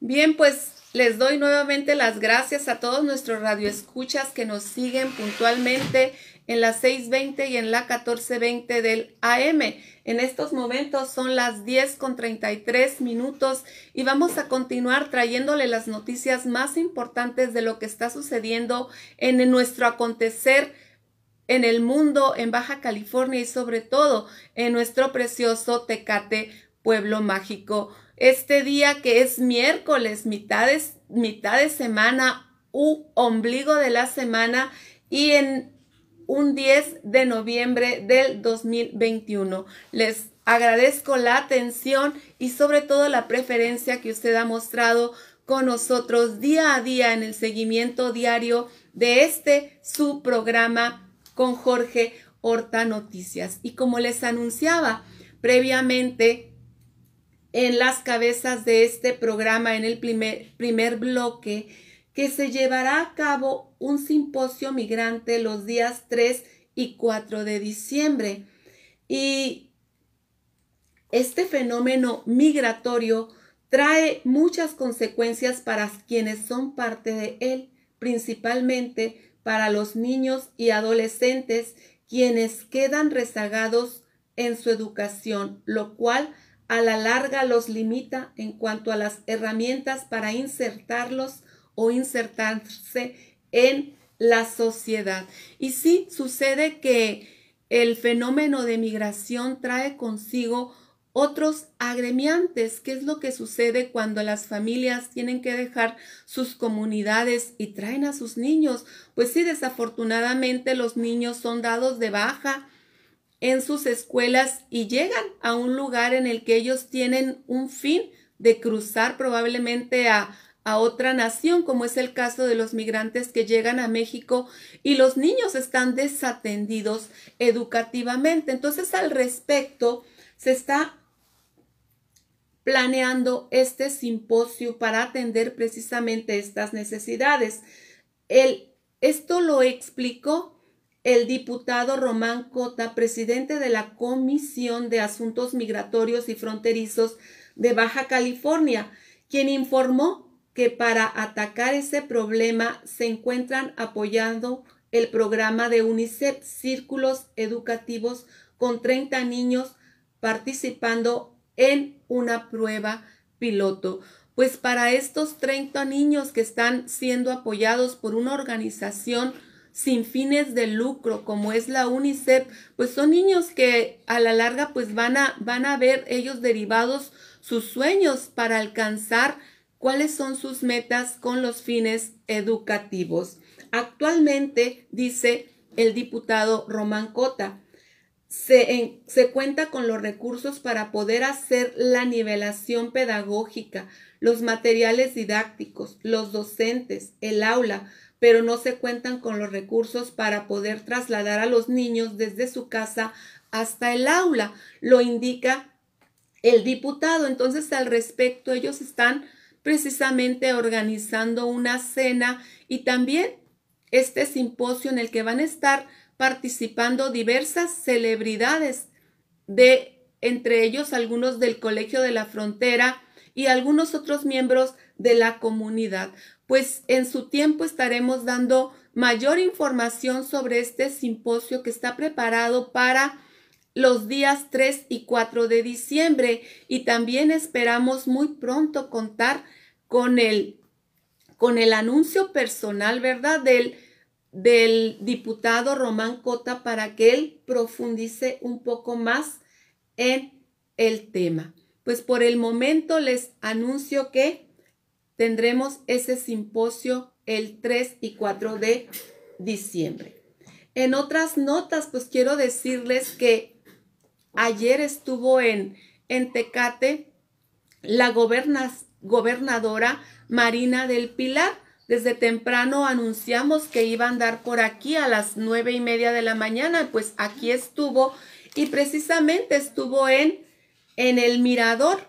Bien, pues les doy nuevamente las gracias a todos nuestros radioescuchas que nos siguen puntualmente en las 6.20 y en la 14.20 del AM. En estos momentos son las 10 con 33 minutos y vamos a continuar trayéndole las noticias más importantes de lo que está sucediendo en nuestro acontecer en el mundo, en Baja California y sobre todo en nuestro precioso Tecate, pueblo mágico. Este día que es miércoles, mitad de, mitad de semana u ombligo de la semana y en un 10 de noviembre del 2021. Les agradezco la atención y sobre todo la preferencia que usted ha mostrado con nosotros día a día en el seguimiento diario de este su programa con Jorge Horta Noticias. Y como les anunciaba previamente en las cabezas de este programa en el primer, primer bloque, que se llevará a cabo un simposio migrante los días 3 y 4 de diciembre. Y este fenómeno migratorio trae muchas consecuencias para quienes son parte de él, principalmente para los niños y adolescentes quienes quedan rezagados en su educación, lo cual a la larga los limita en cuanto a las herramientas para insertarlos o insertarse en la sociedad. Y sí, sucede que el fenómeno de migración trae consigo otros agremiantes. ¿Qué es lo que sucede cuando las familias tienen que dejar sus comunidades y traen a sus niños? Pues sí, desafortunadamente los niños son dados de baja en sus escuelas y llegan a un lugar en el que ellos tienen un fin de cruzar probablemente a a otra nación, como es el caso de los migrantes que llegan a México y los niños están desatendidos educativamente. Entonces, al respecto, se está planeando este simposio para atender precisamente estas necesidades. El, esto lo explicó el diputado Román Cota, presidente de la Comisión de Asuntos Migratorios y Fronterizos de Baja California, quien informó que para atacar ese problema se encuentran apoyando el programa de UNICEF Círculos Educativos con 30 niños participando en una prueba piloto. Pues para estos 30 niños que están siendo apoyados por una organización sin fines de lucro como es la UNICEF, pues son niños que a la larga pues van a, van a ver ellos derivados sus sueños para alcanzar cuáles son sus metas con los fines educativos. Actualmente, dice el diputado Román Cota, se, se, cuenta con los recursos para poder hacer la nivelación pedagógica, los materiales didácticos, los docentes, el aula, pero no se cuentan con los recursos para poder trasladar a los niños desde su casa hasta el aula, lo indica el diputado. Entonces, al respecto, ellos están precisamente organizando una cena y también este simposio en el que van a estar participando diversas celebridades de entre ellos algunos del Colegio de la Frontera y algunos otros miembros de la comunidad. Pues en su tiempo estaremos dando mayor información sobre este simposio que está preparado para los días 3 y 4 de diciembre y también esperamos muy pronto contar con el, con el anuncio personal, ¿verdad? Del, del diputado Román Cota para que él profundice un poco más en el tema. Pues por el momento les anuncio que tendremos ese simposio el 3 y 4 de diciembre. En otras notas, pues quiero decirles que Ayer estuvo en, en Tecate la gobernadora Marina del Pilar. Desde temprano anunciamos que iba a andar por aquí a las nueve y media de la mañana, pues aquí estuvo y precisamente estuvo en, en el Mirador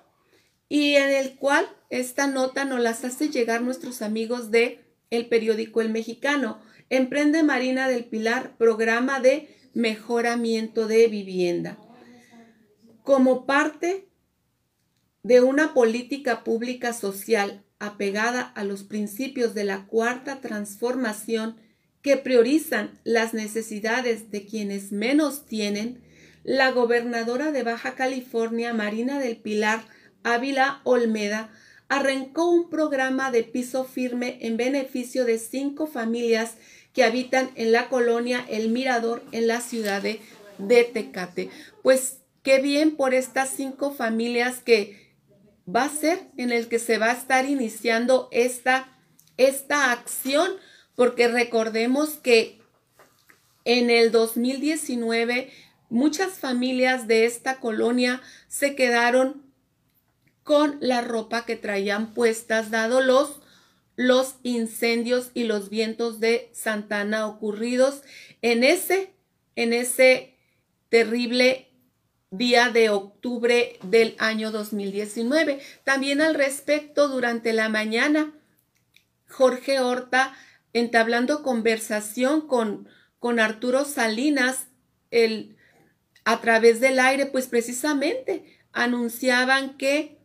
y en el cual esta nota nos las hace llegar nuestros amigos de el periódico El Mexicano. Emprende Marina del Pilar programa de mejoramiento de vivienda como parte de una política pública social apegada a los principios de la cuarta transformación que priorizan las necesidades de quienes menos tienen, la gobernadora de Baja California, Marina del Pilar Ávila Olmeda, arrancó un programa de piso firme en beneficio de cinco familias que habitan en la colonia El Mirador en la ciudad de, Tecate. Pues qué bien por estas cinco familias que va a ser en el que se va a estar iniciando esta, esta acción, porque recordemos que en el 2019 muchas familias de esta colonia se quedaron con la ropa que traían puestas, dado los, los incendios y los vientos de Santana ocurridos en ese, en ese terrible día de octubre del año 2019. También al respecto, durante la mañana, Jorge Horta, entablando conversación con, con Arturo Salinas, el, a través del aire, pues precisamente anunciaban que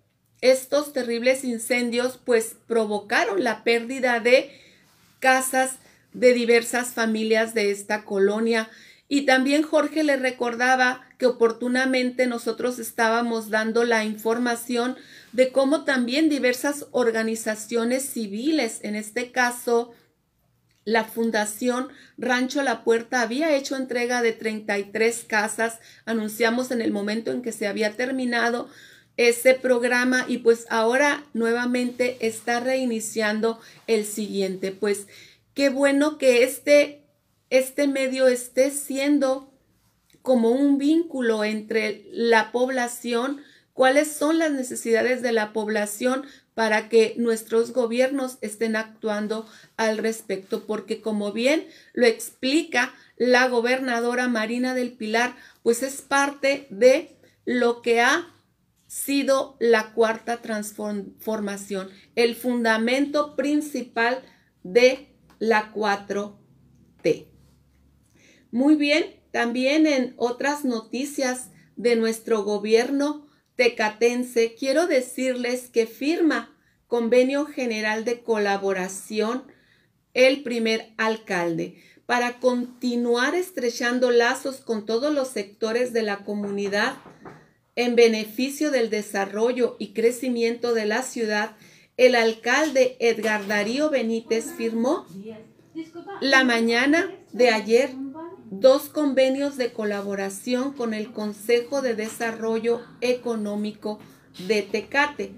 estos terribles incendios pues provocaron la pérdida de casas de diversas familias de esta colonia. Y también Jorge le recordaba que oportunamente nosotros estábamos dando la información de cómo también diversas organizaciones civiles, en este caso la Fundación Rancho La Puerta había hecho entrega de 33 casas, anunciamos en el momento en que se había terminado ese programa y pues ahora nuevamente está reiniciando el siguiente. Pues qué bueno que este, este medio esté siendo como un vínculo entre la población, cuáles son las necesidades de la población para que nuestros gobiernos estén actuando al respecto, porque como bien lo explica la gobernadora Marina del Pilar, pues es parte de lo que ha sido la cuarta transformación, el fundamento principal de la 4T. Muy bien, también en otras noticias de nuestro gobierno tecatense, quiero decirles que firma convenio general de colaboración el primer alcalde para continuar estrechando lazos con todos los sectores de la comunidad en beneficio del desarrollo y crecimiento de la ciudad, el alcalde Edgar Darío Benítez firmó la mañana de ayer dos convenios de colaboración con el Consejo de Desarrollo Económico de Tecate.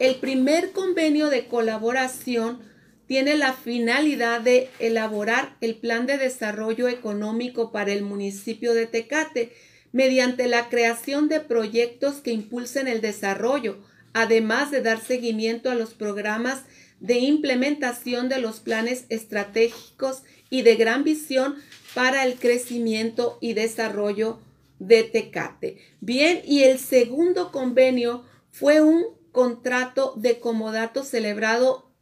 El primer convenio de colaboración tiene la finalidad de elaborar el plan de desarrollo económico para el municipio de Tecate mediante la creación de proyectos que impulsen el desarrollo, además de dar seguimiento a los programas de implementación de los planes estratégicos y de gran visión para el crecimiento y desarrollo de Tecate. Bien, y el segundo convenio fue un contrato de comodato celebrado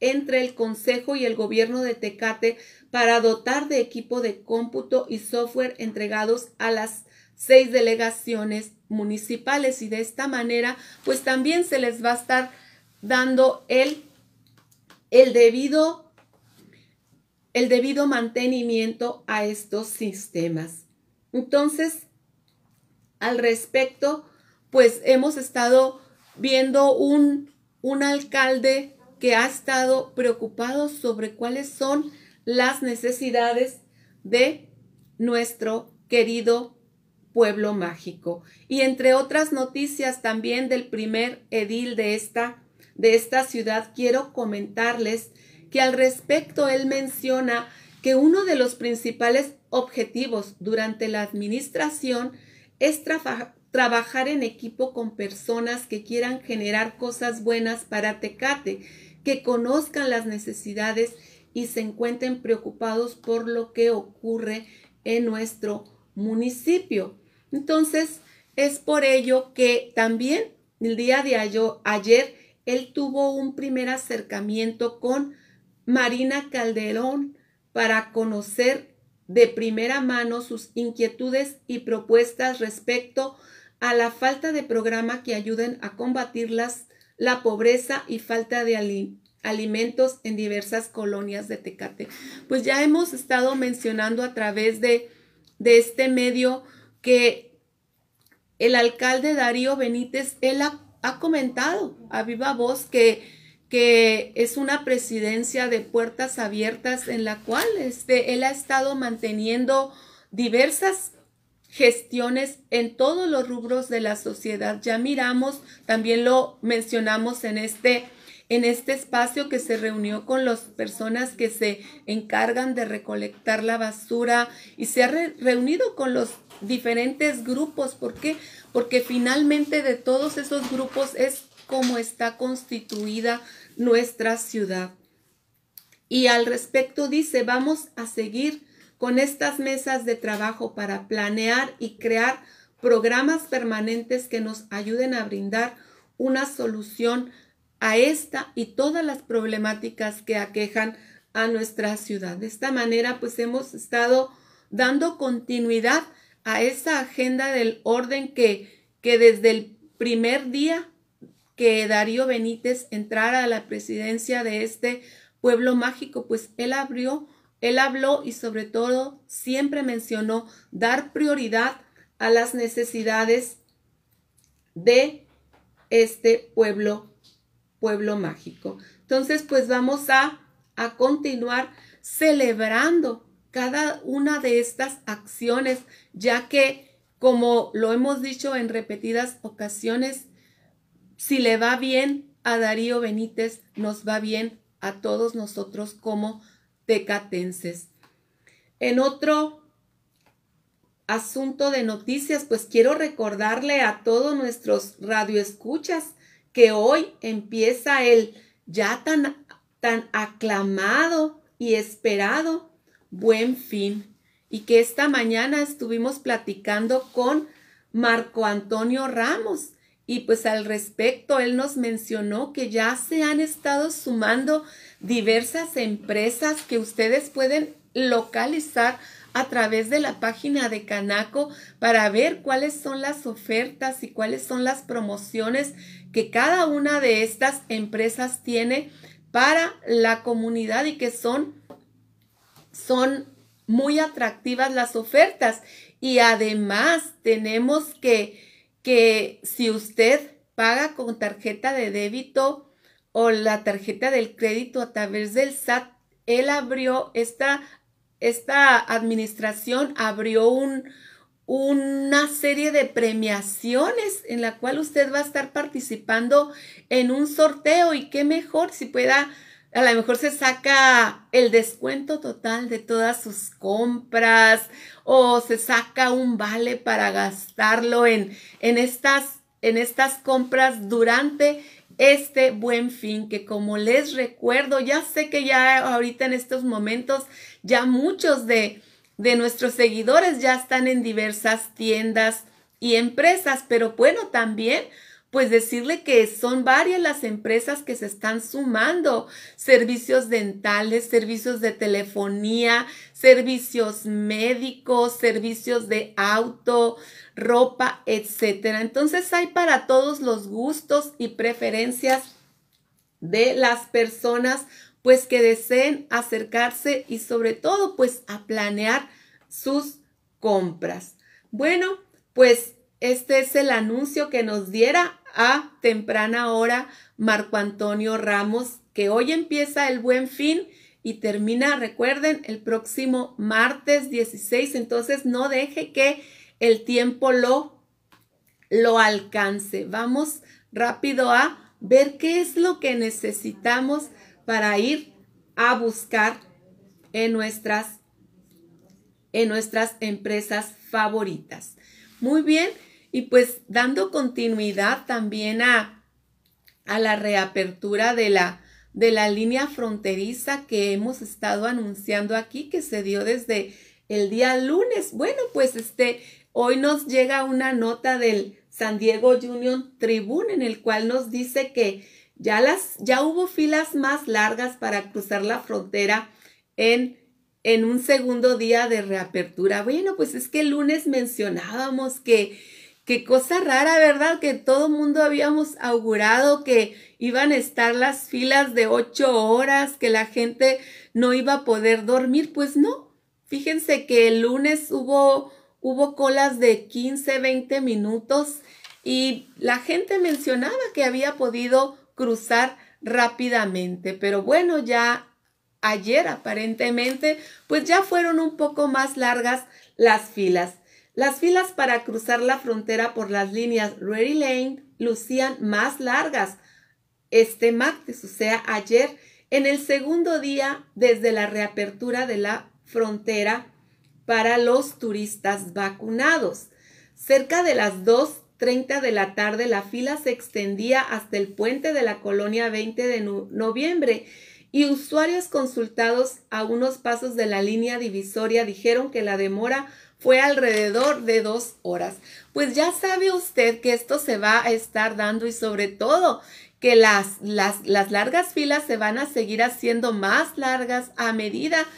entre el Consejo y el Gobierno de Tecate para dotar de equipo de cómputo y software entregados a las seis delegaciones municipales y de esta manera pues también se les va a estar dando el, el debido el debido mantenimiento a estos sistemas. Entonces, al respecto, pues hemos estado viendo un, un alcalde que ha estado preocupado sobre cuáles son las necesidades de nuestro querido pueblo mágico. Y entre otras noticias también del primer edil de esta, de esta ciudad, quiero comentarles que al respecto él menciona que uno de los principales objetivos durante la administración es trabajar en equipo con personas que quieran generar cosas buenas para Tecate, que conozcan las necesidades y se encuentren preocupados por lo que ocurre en nuestro municipio. Entonces, es por ello que también el día de ayer él tuvo un primer acercamiento con Marina Calderón para conocer de primera mano sus inquietudes y propuestas respecto a la falta de programa que ayuden a combatir las, la pobreza y falta de alimentos en diversas colonias de Tecate. Pues ya hemos estado mencionando a través de, de este medio que el alcalde Darío Benítez, él ha, ha comentado a viva voz que que es una presidencia de puertas abiertas en la cual este, él ha estado manteniendo diversas gestiones en todos los rubros de la sociedad. Ya miramos, también lo mencionamos en este en este espacio que se reunió con las personas que se encargan de recolectar la basura y se ha reunido con los diferentes grupos. ¿Por qué? Porque finalmente de todos esos grupos es como está constituida nuestra ciudad. Y al respecto dice, vamos a seguir con estas mesas de trabajo para planear y crear programas permanentes que nos ayuden a brindar una solución a esta y todas las problemáticas que aquejan a nuestra ciudad. De esta manera, pues hemos estado dando continuidad a esa agenda del orden que, que desde el primer día que Darío Benítez entrara a la presidencia de este pueblo mágico, pues él abrió, él habló y sobre todo siempre mencionó dar prioridad a las necesidades de este pueblo, pueblo mágico. Entonces, pues vamos a, a continuar celebrando cada una de estas acciones, ya que, como lo hemos dicho en repetidas ocasiones, si le va bien a Darío Benítez, nos va bien a todos nosotros como tecatenses. En otro asunto de noticias, pues quiero recordarle a todos nuestros radioescuchas que hoy empieza el ya tan, tan aclamado y esperado buen fin y que esta mañana estuvimos platicando con Marco Antonio Ramos, y pues al respecto, él nos mencionó que ya se han estado sumando diversas empresas que ustedes pueden localizar a través de la página de Canaco para ver cuáles son las ofertas y cuáles son las promociones que cada una de estas empresas tiene para la comunidad y que son, son muy atractivas las ofertas. Y además tenemos que que si usted paga con tarjeta de débito o la tarjeta del crédito a través del SAT, él abrió esta, esta administración abrió un, una serie de premiaciones en la cual usted va a estar participando en un sorteo y qué mejor si pueda a lo mejor se saca el descuento total de todas sus compras o se saca un vale para gastarlo en, en, estas, en estas compras durante este buen fin que como les recuerdo, ya sé que ya ahorita en estos momentos ya muchos de, de nuestros seguidores ya están en diversas tiendas y empresas, pero bueno, también pues decirle que son varias las empresas que se están sumando, servicios dentales, servicios de telefonía, servicios médicos, servicios de auto, ropa, etcétera. Entonces hay para todos los gustos y preferencias de las personas pues que deseen acercarse y sobre todo pues a planear sus compras. Bueno, pues este es el anuncio que nos diera a temprana hora Marco Antonio Ramos, que hoy empieza el buen fin y termina, recuerden, el próximo martes 16. Entonces no deje que el tiempo lo, lo alcance. Vamos rápido a ver qué es lo que necesitamos para ir a buscar en nuestras, en nuestras empresas favoritas. Muy bien, y pues dando continuidad también a, a la reapertura de la, de la línea fronteriza que hemos estado anunciando aquí, que se dio desde el día lunes. Bueno, pues este, hoy nos llega una nota del San Diego Union Tribune en el cual nos dice que ya las, ya hubo filas más largas para cruzar la frontera en, en un segundo día de reapertura. Bueno, pues es que el lunes mencionábamos que Qué cosa rara, ¿verdad? Que todo mundo habíamos augurado que iban a estar las filas de ocho horas, que la gente no iba a poder dormir. Pues no. Fíjense que el lunes hubo, hubo colas de 15, 20 minutos y la gente mencionaba que había podido cruzar rápidamente. Pero bueno, ya ayer aparentemente, pues ya fueron un poco más largas las filas. Las filas para cruzar la frontera por las líneas Ready Lane lucían más largas este martes, o sea, ayer, en el segundo día desde la reapertura de la frontera para los turistas vacunados. Cerca de las 2.30 de la tarde la fila se extendía hasta el puente de la colonia 20 de noviembre y usuarios consultados a unos pasos de la línea divisoria dijeron que la demora fue alrededor de dos horas. Pues ya sabe usted que esto se va a estar dando y sobre todo que las, las, las largas filas se van a seguir haciendo más largas a medida que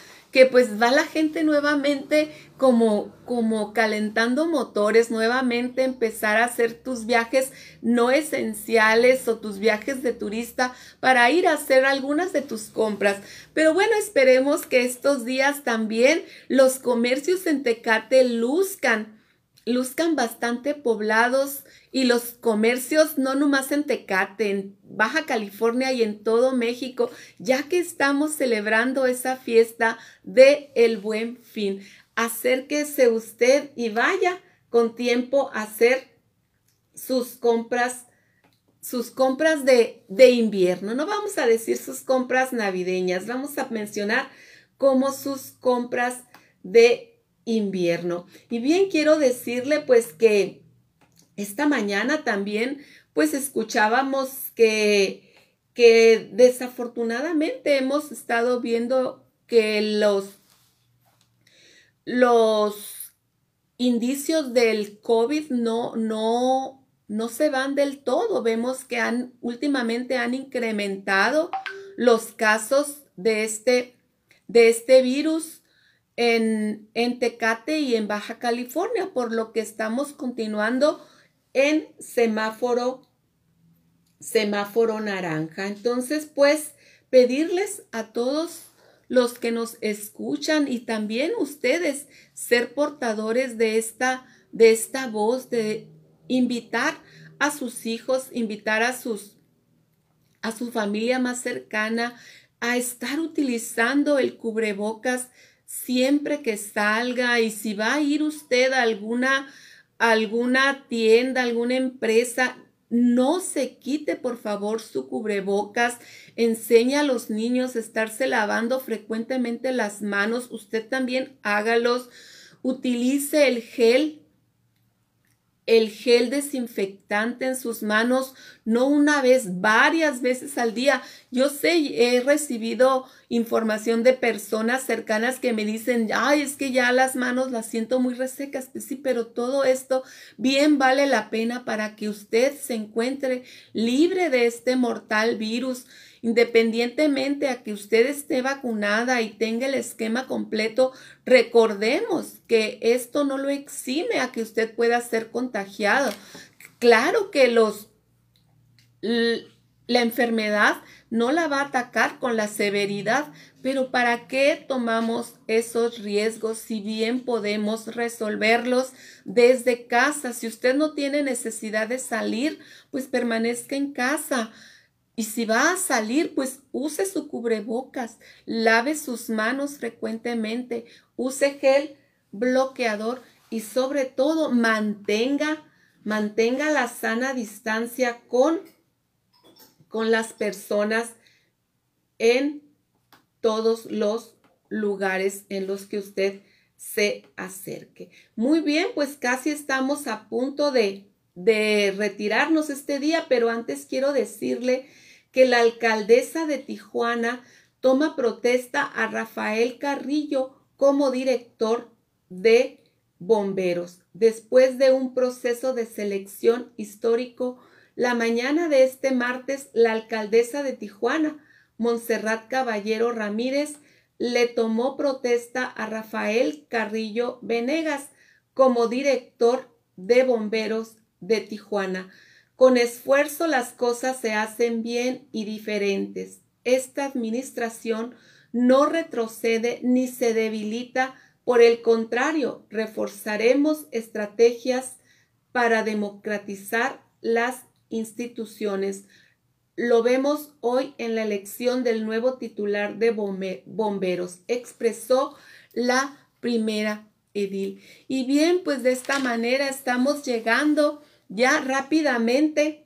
pues va la gente nuevamente como, como calentando motores, nuevamente empezar a hacer tus viajes no esenciales o tus viajes de turista para ir a hacer algunas de tus compras. Pero bueno, esperemos que estos días también los comercios en Tecate luzcan luzcan bastante poblados y los comercios no nomás en Tecate, en Baja California y en todo México, ya que estamos celebrando esa fiesta de el Buen Fin. Acérquese usted y vaya con tiempo a hacer sus compras sus compras de, de invierno. No vamos a decir sus compras navideñas, vamos a mencionar como sus compras de invierno. Y bien quiero decirle pues que esta mañana también pues escuchábamos que, que desafortunadamente hemos estado viendo que los, los indicios del COVID no, no, no se van del todo. Vemos que han últimamente han incrementado los casos de este, de este virus en, en Tecate y en Baja California, por lo que estamos continuando en semáforo, semáforo naranja. Entonces, pues, pedirles a todos los que nos escuchan y también ustedes ser portadores de esta, de esta voz, de invitar a sus hijos, invitar a sus, a su familia más cercana a estar utilizando el cubrebocas siempre que salga y si va a ir usted a alguna, alguna tienda, alguna empresa, no se quite por favor su cubrebocas, enseña a los niños a estarse lavando frecuentemente las manos, usted también hágalos, utilice el gel el gel desinfectante en sus manos, no una vez, varias veces al día. Yo sé, he recibido información de personas cercanas que me dicen, ay, es que ya las manos las siento muy resecas. Pues sí, pero todo esto bien vale la pena para que usted se encuentre libre de este mortal virus independientemente a que usted esté vacunada y tenga el esquema completo, recordemos que esto no lo exime a que usted pueda ser contagiado. Claro que los la enfermedad no la va a atacar con la severidad, pero ¿para qué tomamos esos riesgos si bien podemos resolverlos desde casa? Si usted no tiene necesidad de salir, pues permanezca en casa. Y si va a salir, pues use su cubrebocas, lave sus manos frecuentemente, use gel bloqueador y sobre todo mantenga, mantenga la sana distancia con, con las personas en todos los lugares en los que usted se acerque. Muy bien, pues casi estamos a punto de, de retirarnos este día, pero antes quiero decirle que la alcaldesa de Tijuana toma protesta a Rafael Carrillo como director de bomberos. Después de un proceso de selección histórico, la mañana de este martes, la alcaldesa de Tijuana, Montserrat Caballero Ramírez, le tomó protesta a Rafael Carrillo Venegas como director de bomberos de Tijuana. Con esfuerzo las cosas se hacen bien y diferentes. Esta administración no retrocede ni se debilita, por el contrario, reforzaremos estrategias para democratizar las instituciones. Lo vemos hoy en la elección del nuevo titular de bomberos, expresó la primera edil. Y bien, pues de esta manera estamos llegando ya rápidamente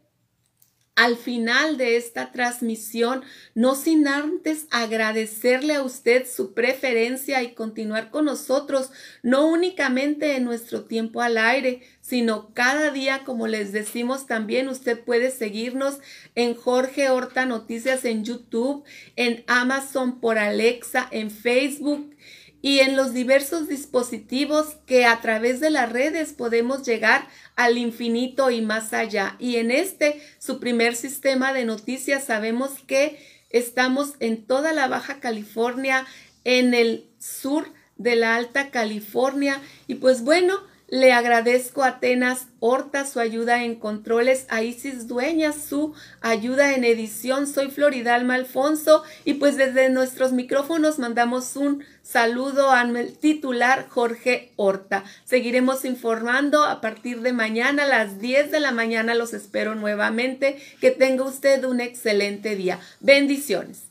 al final de esta transmisión, no sin antes agradecerle a usted su preferencia y continuar con nosotros, no únicamente en nuestro tiempo al aire, sino cada día, como les decimos también, usted puede seguirnos en Jorge Horta Noticias en YouTube, en Amazon por Alexa, en Facebook y en los diversos dispositivos que a través de las redes podemos llegar al infinito y más allá. Y en este, su primer sistema de noticias, sabemos que estamos en toda la Baja California, en el sur de la Alta California. Y pues bueno, le agradezco a Atenas Horta su ayuda en controles, a Isis Dueñas su ayuda en edición. Soy Floridalma Alfonso y pues desde nuestros micrófonos mandamos un saludo al titular Jorge Horta. Seguiremos informando a partir de mañana a las 10 de la mañana. Los espero nuevamente. Que tenga usted un excelente día. Bendiciones.